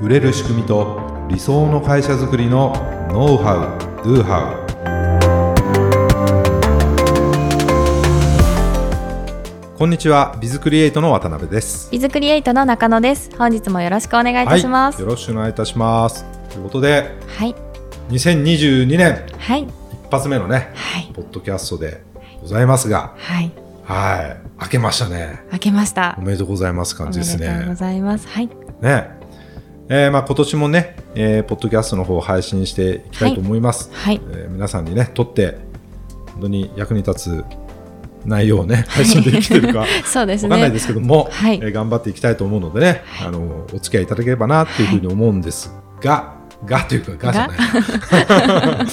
売れる仕組みと理想の会社づくりのノウハウ・ドゥハウこんにちはビズクリエイトの渡辺です。ビズクリエイトの中野です。本日もよろしくお願いいたします、はい、よろしくお願いいたします。ということではい。2022年はい。一発目のね、はい。ポッドキャストでございますがはい。はい。開けましたね。開けました。おめでとうございます感じですおめでとうごねざいます。はい。ねえーまあ今年もね、えーポッドキャストの方を配信していきたいと思います、はい。えー皆さんにねとって本当に役に立つ内容をね配信できてるかそうですねわかんないですけども、はい。えー頑張っていきたいと思うのでね、あのお付き合いいただければなっていうふうに思うんですが、がというかがじゃない。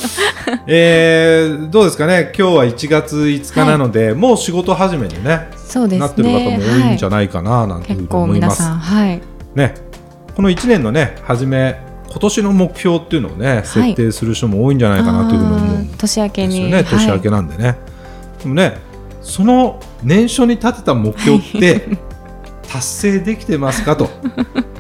えーどうですかね？今日は1月5日なので、もう仕事始めにねそうですね。なってる方も多いんじゃはないかななんていうふうに思います。皆さんはい。ね、この1年のね初め今年の目標っていうのをね設定する人も多いんじゃないかなというふうに思う。んあー年明けに。ですよね。年明けなんでね、でもねその年初に立てた目標って 達成できてますかと。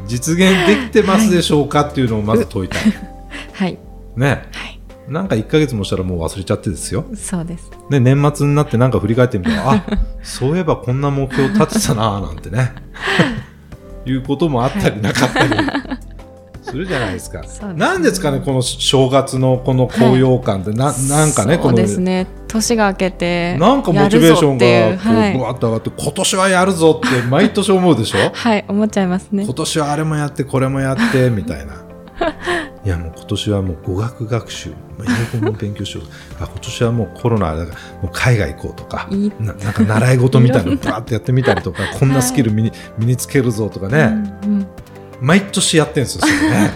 実現できてますでしょうかっていうのをまず問いたい、はい。ね。はい。なんか1か月もしたらもう忘れちゃってですよ。そうです。で年末になってなんか振り返ってみたらあそういえばこんな目標立てたななんてね いうこともあったりなかったりするじゃないですか。すね。なんですかねこの正月のこの高揚感って、ななんかねこのですね。年が明けてなんかモチベーションがこうわっと上がって今年はやるぞって毎年思うでしょ？はい、はい、思っちゃいますね。今年はあれもやってこれもやってみたいな。今年はもう語学学習、まあ英語も勉強しよう。あ今年はもうコロナだからもう海外行こうとかいい。ななんか習い事みたいなの バーってやってみたりとかこんなスキル身に,、身につけるぞとかね、うんうん。毎年やってるんですよね。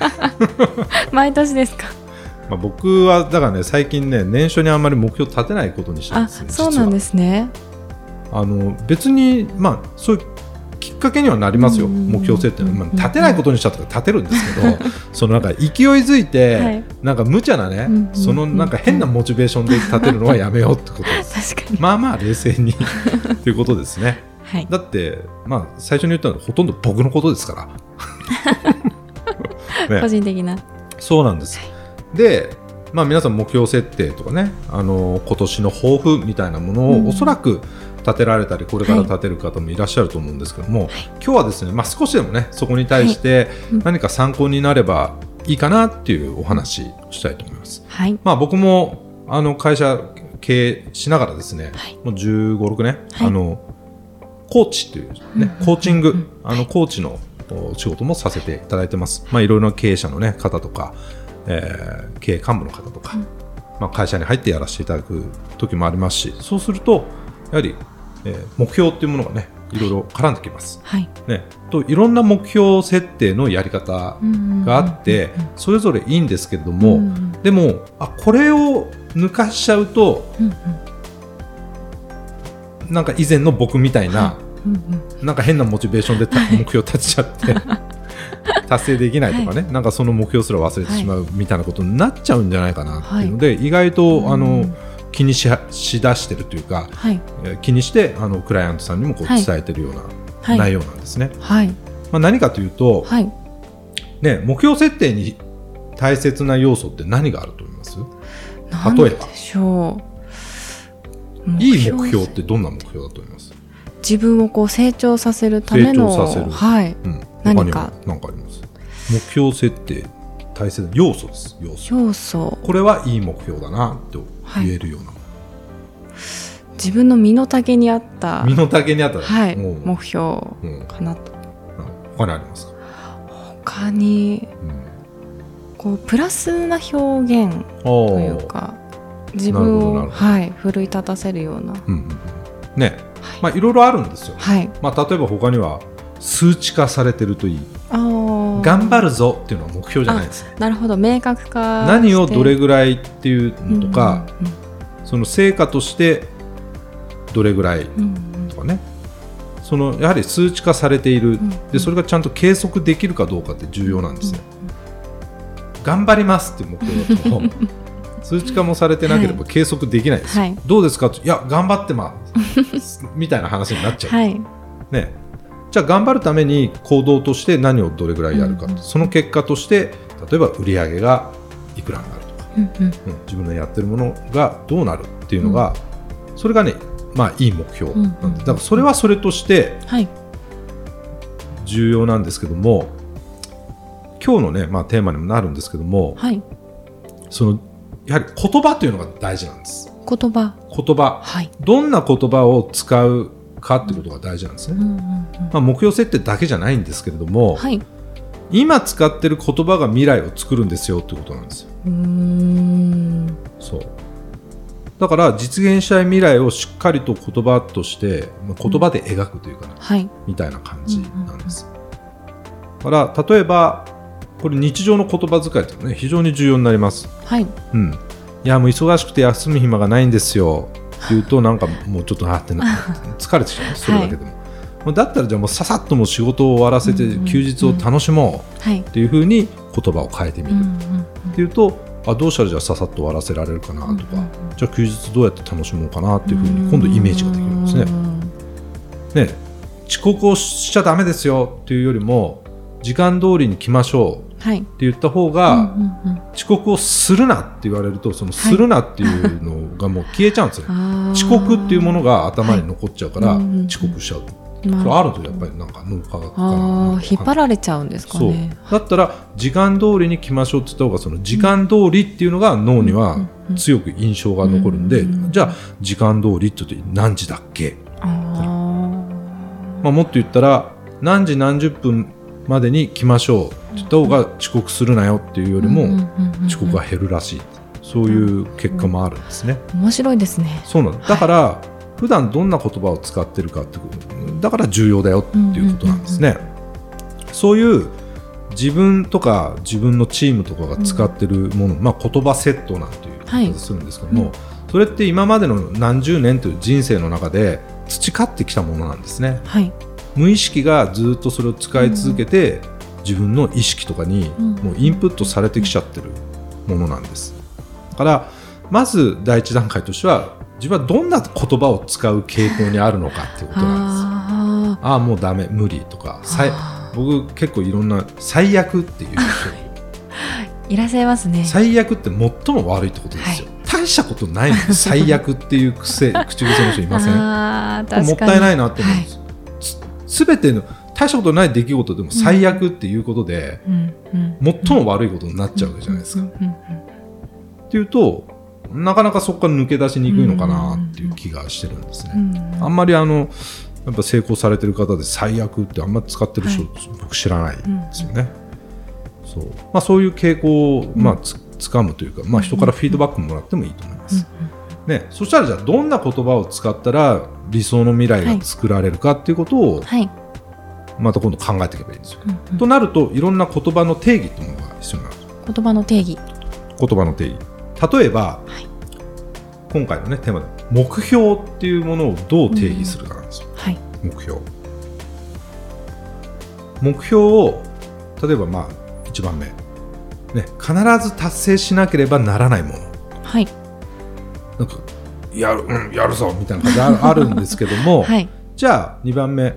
毎年ですか？まあ僕はだからね最近ね年初にあんまり目標立てないことにしたんあですよそうなんですすねあの別にまあそういうきっかけにはなりますよ、うん。目標設定の、まあ、うん立てないことにしたとか立てるんですけど、そのなんか勢いづいて、はい。なんか無茶なね、うんそのなんか変なモチベーションで立てるのはやめようってこと。です。まあまあ冷静に。ということですね。はい。だって、まあ、最初に言ったのはほとんど僕のことですから。ね。個人的な。そうなんです。で、まあ、皆さん目標設定とかね、あの今年の抱負みたいなものうん。をおそらく立てられたり、これから立てる方もいらっしゃると思うんですけども、今日はですね、まあ、少しでもね、そこに対してうん。何か参考になればいいかなっていうお話をしたいと思います。はい。まあ、僕もあの会社経営しながらですね、はい。もう15、6年、はい。あのコーチという、ねコーチング、あのコーチのお仕事もさせていただいてます。まあ、いろいろな経営者の、ね、方とか、えー経営幹部の方とか、まあ、会社に入ってやらせていただく時もありますし、そうすると、やはり、えー目標っていうものがね、いろいろ絡んできます。はい。ね、といろんな目標設定のやり方があって、それぞれいいんですけれども、うんうん。でもあこれを抜かしちゃうとうんうん。なんか以前の僕みたいな、うんうん。なんか変なモチベーションでた目標立てちゃって 達成できないとかね、なんかその目標すら忘れてしまうみたいなことになっちゃうんじゃないかなっていうので、意外とあのうん気にしはしだしてるというか、はい。えー気にしてあのクライアントさんにもこうはい。伝えてるようなはい。内容なんですね。はい。まあ、何かというと、はい。ね、目標設定に大切な要素って何があると思います？何例えばいい目標ってどんな目標だと思います、自分をこう成長させるためのはい。うん、何か。他には何かあります？目標設定大切な要素です。要素。要素。これはいい目標だなと言えるような、自分の身の丈に合った身の丈にあったら、はい目標うんかなと。他にありますか、他にうん。こうプラスな表現というか自分をはい奮い立たせるような。うんうんうん。ね。まあいろいろあるんですよ、はい。まあ、例えば他には数値化されてるといい頑張るぞっていうのは目標じゃないですねなるほど。明確化何をどれぐぐらいっていうのとか、その成果としてどれぐらいとかね。そのやはり数値化されている、んでそれがちゃんと計測できるかどうかって重要なんですね、頑張りますっていう目標だと 数値化もされてなければ計測できないですよ、はい。どうですか？といや頑張ってます。みたいな話になっちゃう、はい。ねじゃあ頑張るために行動として何をどれぐらいやるか、うんうん。その結果として例えば売り上げがいくらになるとか、うんうん。うん。自分のやってるものがどうなるっていうのが、それがねまあいい目標なんで、うんうん。だからそれはそれとしてはい。重要なんですけども今日のね、まあ、テーマにもなるんですけどもはい。そのやはり言葉というのが大事なんです。言葉。言葉。はい。どんな言葉を使うかってことが大事なんですね、うんうんうん。まあ、目標設定だけじゃないんですけれども、はい。今使ってる言葉が未来を作るんですよってことなんですよ。うーん。そう。だから実現したい未来をしっかりと言葉としてまあ言葉で描くというかね、はい。みたいな感じなんです、だから例えばこれ日常の言葉遣いっていうのはね非常に重要になります。はい。うん。いやもう忙しくて休む暇がないんですよ言うとなんかもうちょっとなってな 疲れてしまう。それだけでも、もうだったらじゃあもうささっともう仕事を終わらせて休日を楽しもうはい。っていうふうに言葉を変えてみる。っていうとあどうしたらじゃあささっと終わらせられるかなとか、じゃあ休日どうやって楽しもうかなっていうふううんに今度イメージができるんですね。うんね遅刻をしちゃダメですよっていうよりも時間通りに来ましょう。はいって言った方が、遅刻をするなって言われるとそのするなっていうのがもう消えちゃうんですよ、あー。遅刻っていうものが頭に残っちゃうから遅刻しちゃう、まそれあるとやっぱりなんか脳科学かなあなんかー引っ張られちゃうんですかそう。ねだったら時間通りに来ましょうって言った方がその時間通りっていうのが脳には強く印象が残るんで、じゃあ時間通りって言って何時だっけ、あまあ、もっと言ったら何時何十分までに来ましょう。って言った方が遅刻するなよっていうよりも遅刻が減るらしい。そういう結果もあるんですね。面白いですね。そうなんだ。だから、普段どんな言葉を使ってるかってことだから重要だよっていうことなんですね。そういう自分とか自分のチームとかが使ってるもの、まあ、言葉セットなんていうはい言い方するんですけども、それって今までの何十年という人生の中で培ってきたものなんですね。はい無意識がずっとそれを使い続けて、自分の意識とかにうん。もうインプットされてきちゃってるものなんです。だからまず第一段階としては自分はどんな言葉を使う傾向にあるのかっていうことなんです。あああもうダメ無理とか僕結構いろんな最悪っていう人ーいらっしゃいますね。最悪って最も悪いってことですよ、大したことないのに最悪っていう癖口癖の人いませんもったいないなって思うんです、すべての大したことない出来事でも最悪っていうことで、うんうん最も悪いことになっちゃうわけじゃないですか。うんうんうんっていうとなかなかそこから抜け出しにくいのかなっていう気がしてるんですね。うんあんまりあのやっぱ成功されてる方で最悪ってあんまり使ってる人、は僕知らないんですよね。そうまあ、そういう傾向を、まあ、つ掴むというか、まあ、人からフィードバックもらってもいいと思います。ね、そしたらじゃあどんな言葉を使ったら理想の未来が作られるかっていうことをはい。また今度考えていけばいいんですよ。うんうん。となるといろんな言葉の定義っていうものが必要になる言葉の定義。言葉の定義。例えば、はい。今回のねテーマで目標っていうものをどう定義するかなんですよ、はい。目標。目標を例えばまあ1番目、ね、必ず達成しなければならないもの。はいなんかやる,、うん、やるぞみたいな感じああるんですけども、はい。じゃあ2番目。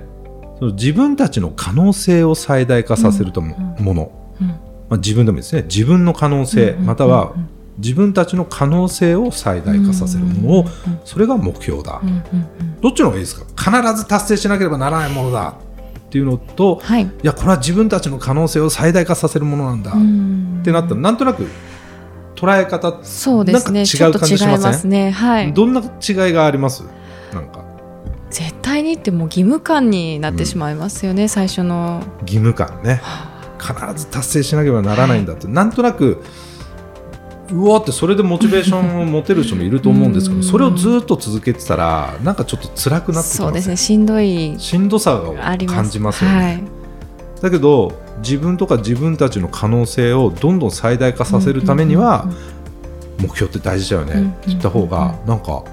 その自分たちの可能性を最大化させるとも,、うんもの、うん。まあ、自分でもいいですね。自分の可能性、またはうん自分たちの可能性を最大化させる。ものを、それが目標だ、どっちの方がいいですか？必ず達成しなければならないものだっていうのと、い、はい。やこれは自分たちの可能性を最大化させるものなんだ、っってなったらなんとなく捉え方そうですね。違う感じしません？ね。はい。どんな違いがあります？なんか。絶対にってもう義務感になってしまいますよね、最初の。義務感ね。必ず達成しなければならないんだって、なんとなくうわーってそれでモチベーションを持てる人もいると思うんですけどうん。それをずっと続けてたらなんかちょっと辛くなってきそうですますねしんどい。しんどさを感じますよね、はい。だけど自分とか自分たちの可能性をどんどん最大化させるためには目標って大事だよね。って言った方がなんか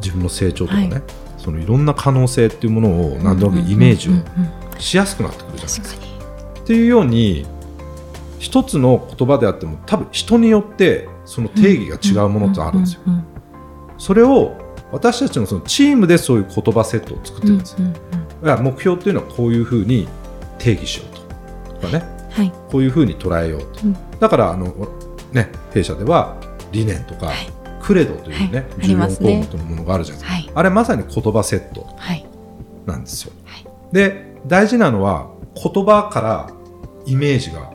自分の成長とかね、はい。そのいろんな可能性っていうものをなんとなくイメージをしやすくなってくるじゃないですか。っていうように一つの言葉であっても多分人によってその定義が違うものってあるんですよ。それを私たちのそのチームでそういう言葉セットを作ってるんですよ。目標っていうのはこういうふうに定義しようとかね、はい、こういうふうに捉えようと、うん、だからあの、ね、弊社では理念とか、はい、クレドというね、はい、14項目のものがあるじゃないですか、ね、あれまさに言葉セットなんですよ。で大事なのは言葉からイメージが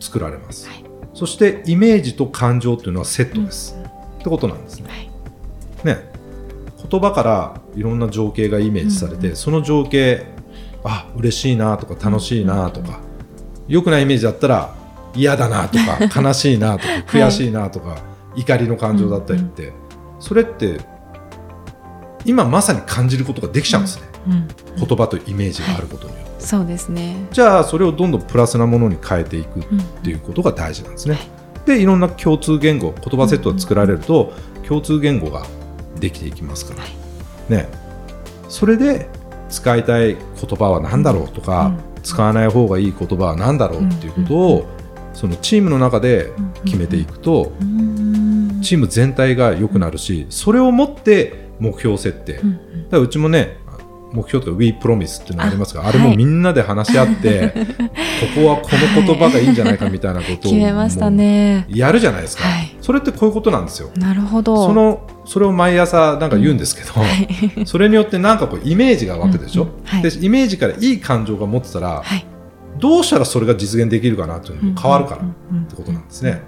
作られます、そしてイメージと感情というのはセットです、うん、ってことなんですね。ね。言葉からいろんな情景がイメージされて、うん、その情景あ嬉しいなとか楽しいなとか、良くないイメージだったら嫌だなとか悲しいなとか 悔しいなとか、はい、怒りの感情だったりって、それって今まさに感じることができちゃうんですね、言葉とイメージがあることによって、はい、そうですね。じゃあそれをどんどんプラスなものに変えていくっていうことが大事なんですね、でいろんな共通言語言葉セットが作られると、共通言語ができていきますから、ね、それで使いたい言葉は何だろうとか、使わない方がいい言葉は何だろうっていうことを、そのチームの中で決めていくと、チーム全体が良くなるしそれをもって目標設定、だからうちもね目標とか We Promise っていうのがありますがあれもみんなで話し合って、はい、ここはこの言葉がいいんじゃないかみたいなことを 決めましたね。やるじゃないですか、はい、それってこういうことなんですよ。なるほど。そのそれを毎朝なんか言うんですけど、うんはい、それによってなんかこうイメージが湧くでしょ、うんうん、でイメージからいい感情が持ってたら、どうしたらそれが実現できるかなというのも変わるからってことなんですね。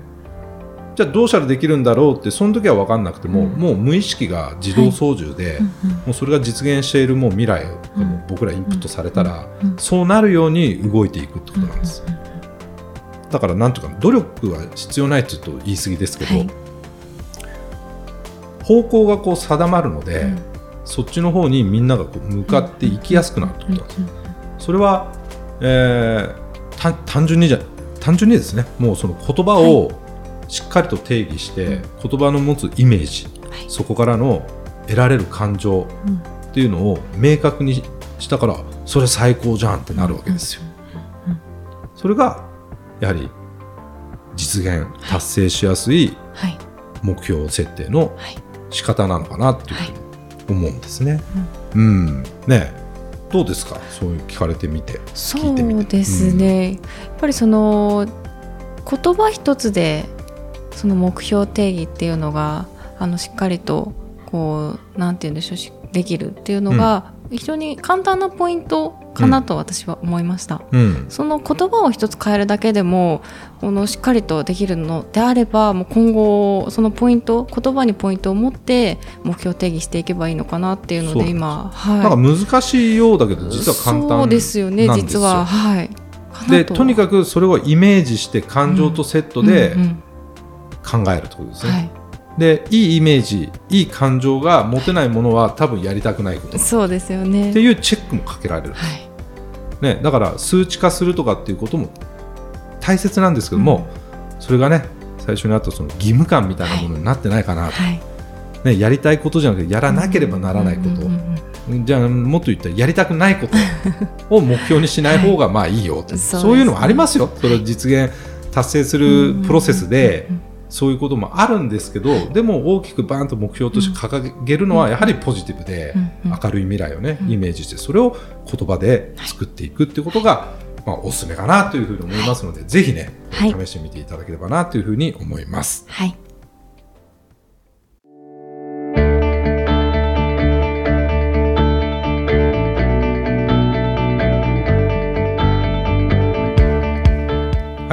じゃあどうしたらできるんだろうってその時は分かんなくても、うん、もう無意識が自動操縦で、はい、もうそれが実現しているもう未来が僕らインプットされたら、そうなるように動いていくってことなんです。だからなんとか努力は必要ないって言うと言い過ぎですけど、はい、方向がこう定まるので、そっちの方にみんながこう向かっていきやすくなるってことなんです。それは、えー、単純にじゃ単純にですねもうその言葉を、はい。しっかりと定義して言葉の持つイメージ、はい、そこからの得られる感情っていうのを明確にしたからそれ最高じゃんってなるわけですよ。それがやはり実現達成しやすい目標設定の仕方なのかなっていうふうに思うんですね。うん、ね。どうですか？そういう聞かれてみて。そうですね、うん、やっぱりその言葉一つでその目標定義っていうのがあのしっかりとこうなんて言うんでしょうできるっていうのが、非常に簡単なポイントかなと私は思いました、うん、その言葉を一つ変えるだけでもこのしっかりとできるのであればもう今後そのポイント言葉にポイントを持って目標定義していけばいいのかなっていうので今はい、なんか難しいようだけど実は簡単そうですよね実は。はい。でと。にかくそれをイメージして感情とセットで、うんうんうん。考えるということですね。はいでいいイメージいい感情が持てないものは多分やりたくないこと。そうですよね。っていうチェックもかけられる、はい、ね、だから数値化するとかっていうことも大切なんですけども、うん、それがね最初にあったその義務感みたいなものになってないかなと、はい、ね、やりたいことじゃなくてやらなければならないこと、じゃあもっと言ったらやりたくないこと。を目標にしない方がまあいいよと、はい、そういうのはありますよ。それを実現達成するプロセスで、そういうこともあるんですけど、でも大きくバーンと目標として掲げるのはやはりポジティブで明るい未来をね、イメージしてそれを言葉で作っていくっていうことが、まあ、おすすめかなというふうに思いますので、ぜひね、試してみていただければなというふうに思います。はい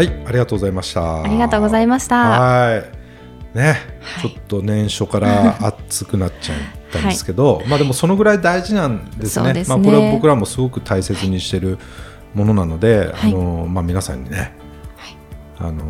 はい、ありがとうございました。ありがとうございました。はい。ね、はい、ちょっと年初から 暑くなっちゃったんですけど、はい、まあでもそのぐらい大事なんですね。すねまあこれは僕らもすごく大切にしてるものなので、はい、あのまあ皆さんにね、あの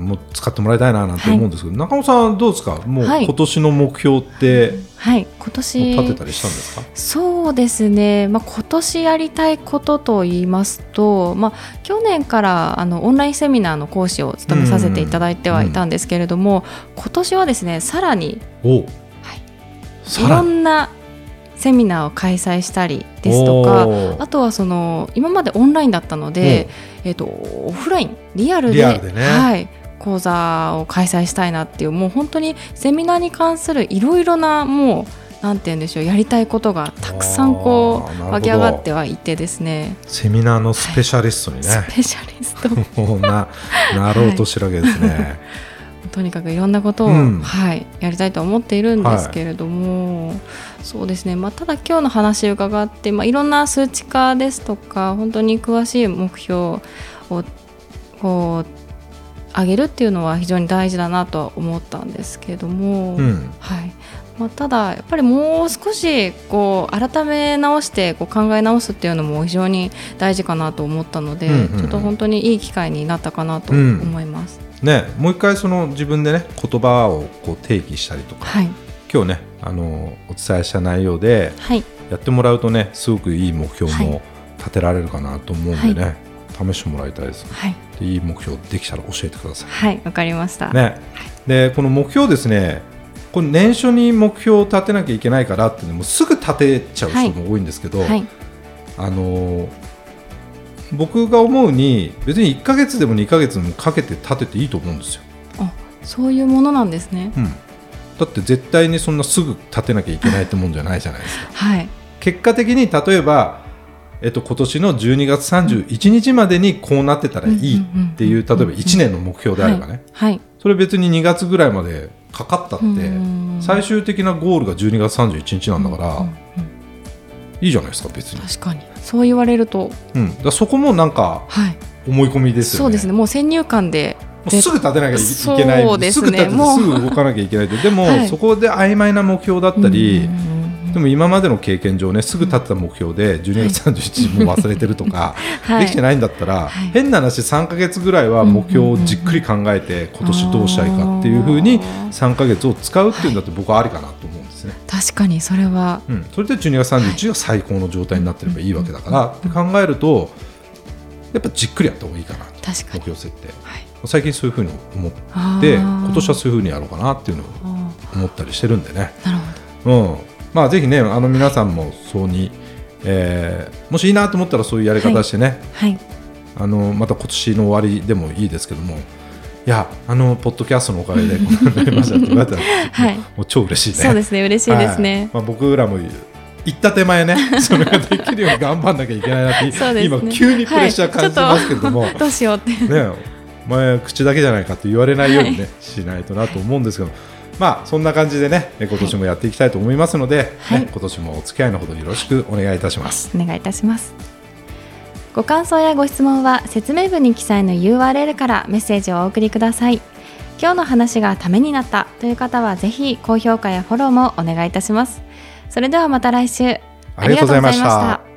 もう使ってもらいたいななんて思うんですけど、中野さんどうですか？もう今年の目標って、はい。今年立てたりしたんですか？そうですね、まあ、今年やりたいことと言いますと、まあ、去年からあのオンラインセミナーの講師を務めさせていただいてはいたんですけれども、今年はですねさらにお、はい、いろんなセミナーを開催したりですとかあとはその今までオンラインだったので、えーと、オフラインリアルで、ね、はい講座を開催したいなっていうもう本当にセミナーに関するいろいろなもうなんて言うんでしょうやりたいことがたくさんこう湧き上がってはいてですね。セミナーのスペシャリストにね、スペシャリストななろうとしてるわけですね。とにかくいろんなことを、うん。はい、やりたいと思っているんですけれども、そうですね、まあ、ただ今日の話を伺って、まあ、いろんな数値化ですとか本当に詳しい目標をこう上げるっていうのは非常に大事だなとは思ったんですけれども、うん。はい。まあ、ただやっぱりもう少しこう改め直してこう考え直すっていうのも非常に大事かなと思ったので、うんうんうん。ちょっと本当にいい機会になったかなと思います。ね、もう一回その自分でね言葉をこう定義したりとか、はい、今日ねあのお伝えした内容ではい。やってもらうとねすごくいい目標はも立てられるかなと思うんでね、試してもらいたいですはいでいい目標できたら教えてくださはい、わかりました。い。ね、でこの目標ですねこれ年初に目標を立てなきゃいけないからってねもうすぐ立てちゃう人も多いんですけど、はい、あの僕が思うに別に1ヶ月でも2ヶ月でもかけて立てていいと思うんですよ。あ、そういうものなんですね。うん、だって絶対にそんなすぐ立てなきゃいけないってもんじゃないじゃないですか。はい、結果的に例えば、えっと、今年の12月31日までにこうなってたらいいっていう例えば1年の目標であればね。はい、はい、それ別に2月ぐらいまでかかったってうん。最終的なゴールが12月31日なんだからいいじゃないですか別に、確かに。そう言われると、うん、だそこもなんかはい、思い込みですよね。そうですね。もう先入観で、すぐ立てなきゃいけない。そうですね。ぐ立ててすぐ動かなきゃいけないって。でも、はい。そこで曖昧な目標だったり、うんうんうんでも今までの経験上ねすぐ立てた目標で12月31日も忘れてるとか、はい。できてないんだったら、はい。変な話3か月ぐらいは目標をじっくり考えて今年どうしたいかっていうふうに3か月を使うっていうんだって僕はありかなと思うんですね。確かにそれは、うん、それで12月31日が最高の状態になってればいいわけだからって考えるとやっぱじっくりやった方がいいかなと確かに。目標設定。はい、最近そういうふうに思って今年はそういうふうにやろうかなっていうのをあ思ったりしてるんでね。ーなるほうんまあ、ぜひねあの皆さんもそうに、えーもしいいなと思ったらそういうやり方してね、ど。はい、あのまた今年の終わりでもいいですけども。いやあのポッドキャストのおかげで こんなになりました。って言われたら、はい。もう超嬉しいね。そうですね。嬉しいですね。はい。まあ、僕らも行った手前ね。それができるように頑張んなきゃいけないなって、ね。今急にプレッシャー感じてますけれども、はい。どうしようって。ねお前口だけじゃないかって言われないようにね、はいしないとなと思うんですけどまあそんな感じでねえ今年もやっていきたいと思いますので、はい。ね、今年もお付き合いのほどよろしくお願いいたします。お願いいたします。ご感想やご質問は説明文に記載の URL からメッセージをお送りください。今日の話がためになったという方はぜひ高評価やフォローもお願いいたします。それではまた来週。ありがとうございました。